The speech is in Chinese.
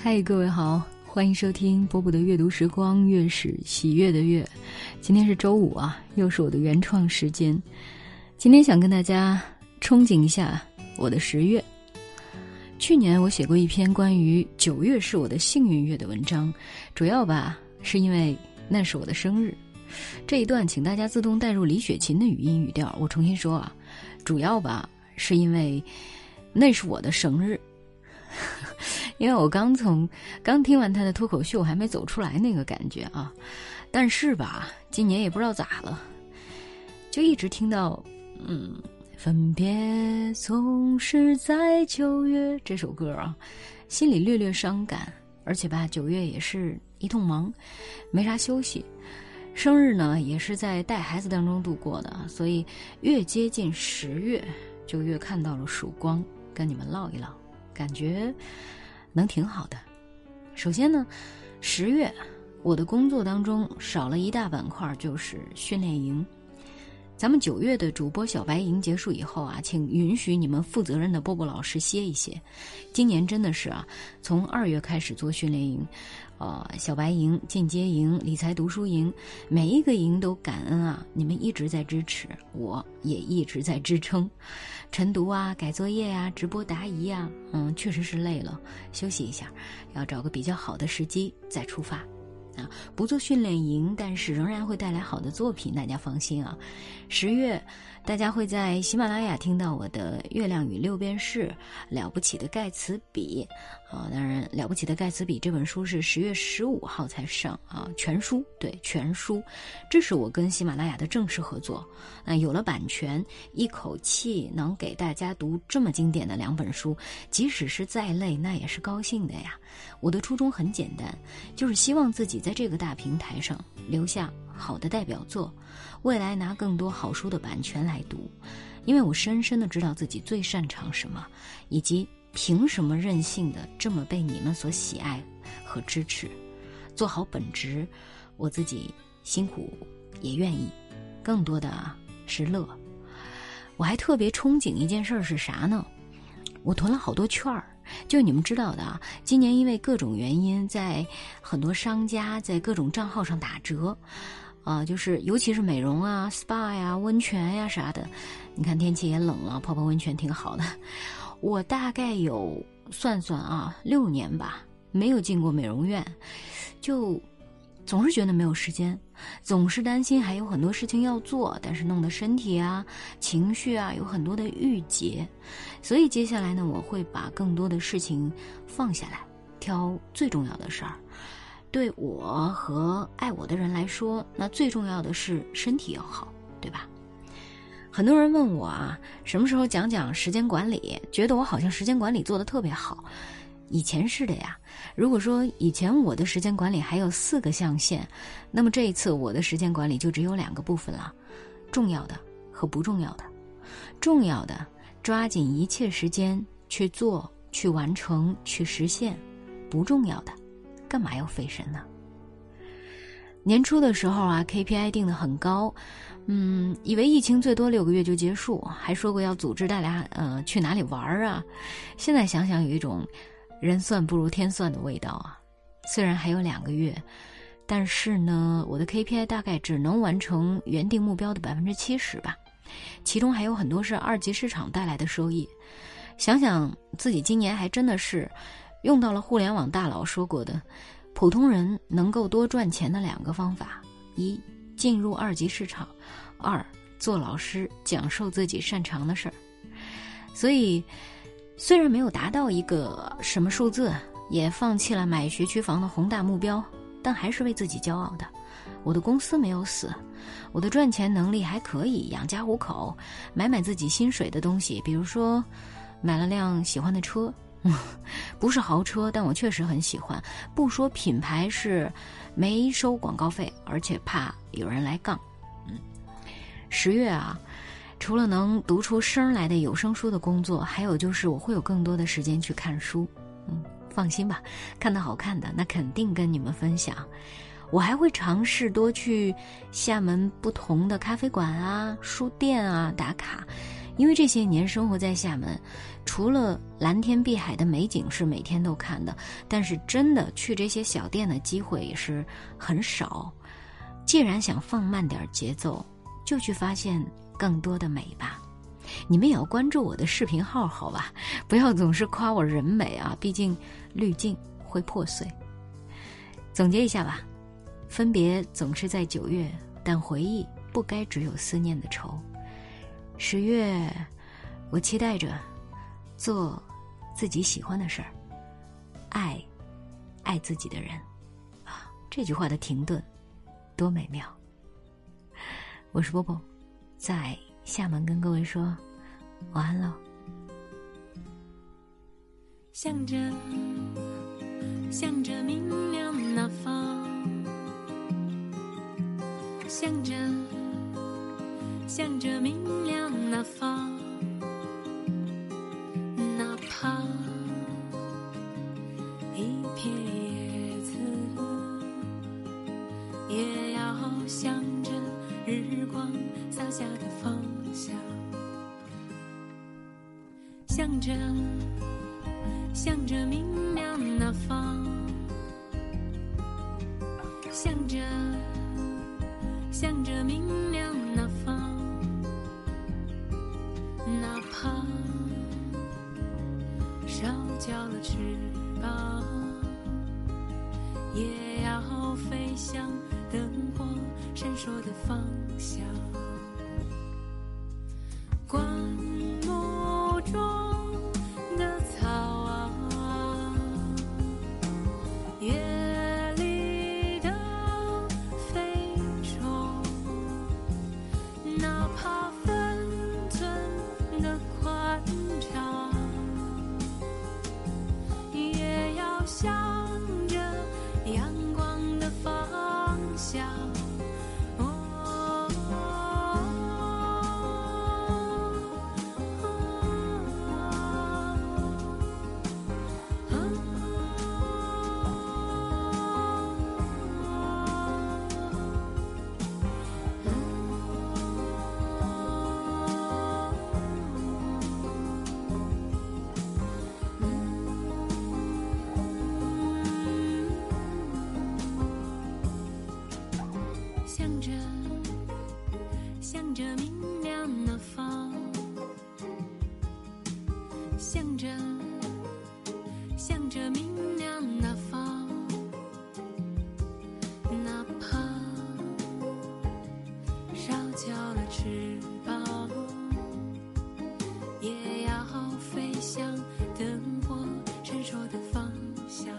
嗨，各位好，欢迎收听波波的阅读时光，月是喜悦的月。今天是周五啊，又是我的原创时间。今天想跟大家憧憬一下我的十月。去年我写过一篇关于九月是我的幸运月的文章，主要吧是因为那是我的生日。这一段请大家自动带入李雪琴的语音语调，我重新说啊，主要吧是因为那是我的生日。因为我刚从刚听完他的脱口秀，还没走出来那个感觉啊，但是吧，今年也不知道咋了，就一直听到嗯，分别总是在九月这首歌啊，心里略略伤感，而且吧，九月也是一通忙，没啥休息，生日呢也是在带孩子当中度过的，所以越接近十月，就越看到了曙光，跟你们唠一唠，感觉。能挺好的。首先呢，十月我的工作当中少了一大板块，就是训练营。咱们九月的主播小白营结束以后啊，请允许你们负责任的波波老师歇一歇。今年真的是啊，从二月开始做训练营，呃，小白营、进阶营、理财读书营，每一个营都感恩啊，你们一直在支持，我也一直在支撑。晨读啊，改作业呀，直播答疑呀，嗯，确实是累了，休息一下，要找个比较好的时机再出发。不做训练营，但是仍然会带来好的作品，大家放心啊。十月，大家会在喜马拉雅听到我的《月亮与六便士》了不起的盖茨比啊。当然，了不起的盖茨比这本书是十月十五号才上啊，全书对全书，这是我跟喜马拉雅的正式合作。那有了版权，一口气能给大家读这么经典的两本书，即使是再累，那也是高兴的呀。我的初衷很简单，就是希望自己在这个大平台上留下好的代表作。未来拿更多好书的版权来读，因为我深深的知道自己最擅长什么，以及凭什么任性的这么被你们所喜爱和支持。做好本职，我自己辛苦也愿意，更多的是乐。我还特别憧憬一件事儿是啥呢？我囤了好多券儿，就你们知道的啊。今年因为各种原因，在很多商家在各种账号上打折。啊，就是尤其是美容啊、SPA 呀、温泉呀啥的，你看天气也冷了，泡泡温泉挺好的。我大概有算算啊，六年吧，没有进过美容院，就总是觉得没有时间，总是担心还有很多事情要做，但是弄得身体啊、情绪啊有很多的郁结，所以接下来呢，我会把更多的事情放下来，挑最重要的事儿。对我和爱我的人来说，那最重要的是身体要好，对吧？很多人问我啊，什么时候讲讲时间管理？觉得我好像时间管理做的特别好。以前是的呀。如果说以前我的时间管理还有四个象限，那么这一次我的时间管理就只有两个部分了：重要的和不重要的。重要的，抓紧一切时间去做、去完成、去实现；不重要的。干嘛要费神呢？年初的时候啊，KPI 定的很高，嗯，以为疫情最多六个月就结束，还说过要组织大家呃去哪里玩儿啊。现在想想，有一种人算不如天算的味道啊。虽然还有两个月，但是呢，我的 KPI 大概只能完成原定目标的百分之七十吧，其中还有很多是二级市场带来的收益。想想自己今年还真的是。用到了互联网大佬说过的，普通人能够多赚钱的两个方法：一、进入二级市场；二、做老师，讲授自己擅长的事儿。所以，虽然没有达到一个什么数字，也放弃了买学区房的宏大目标，但还是为自己骄傲的。我的公司没有死，我的赚钱能力还可以养家糊口，买买自己薪水的东西，比如说，买了辆喜欢的车。不是豪车，但我确实很喜欢。不说品牌是没收广告费，而且怕有人来杠。嗯，十月啊，除了能读出声来的有声书的工作，还有就是我会有更多的时间去看书。嗯，放心吧，看到好看的那肯定跟你们分享。我还会尝试多去厦门不同的咖啡馆啊、书店啊打卡。因为这些年生活在厦门，除了蓝天碧海的美景是每天都看的，但是真的去这些小店的机会也是很少。既然想放慢点节奏，就去发现更多的美吧。你们也要关注我的视频号，好吧？不要总是夸我人美啊，毕竟滤镜会破碎。总结一下吧，分别总是在九月，但回忆不该只有思念的愁。十月，我期待着做自己喜欢的事儿，爱爱自己的人。啊，这句话的停顿多美妙！我是波波，在厦门跟各位说晚安喽。向着向着明亮那方，向着向着明亮那方，哪怕一片叶子，也要向着日光洒下的方向，向着。向着明后飞向灯火闪烁的方向。灌木中的草啊，夜里的飞虫，哪怕。明亮那方，哪怕烧焦了翅膀，也要飞向灯火闪烁的方向。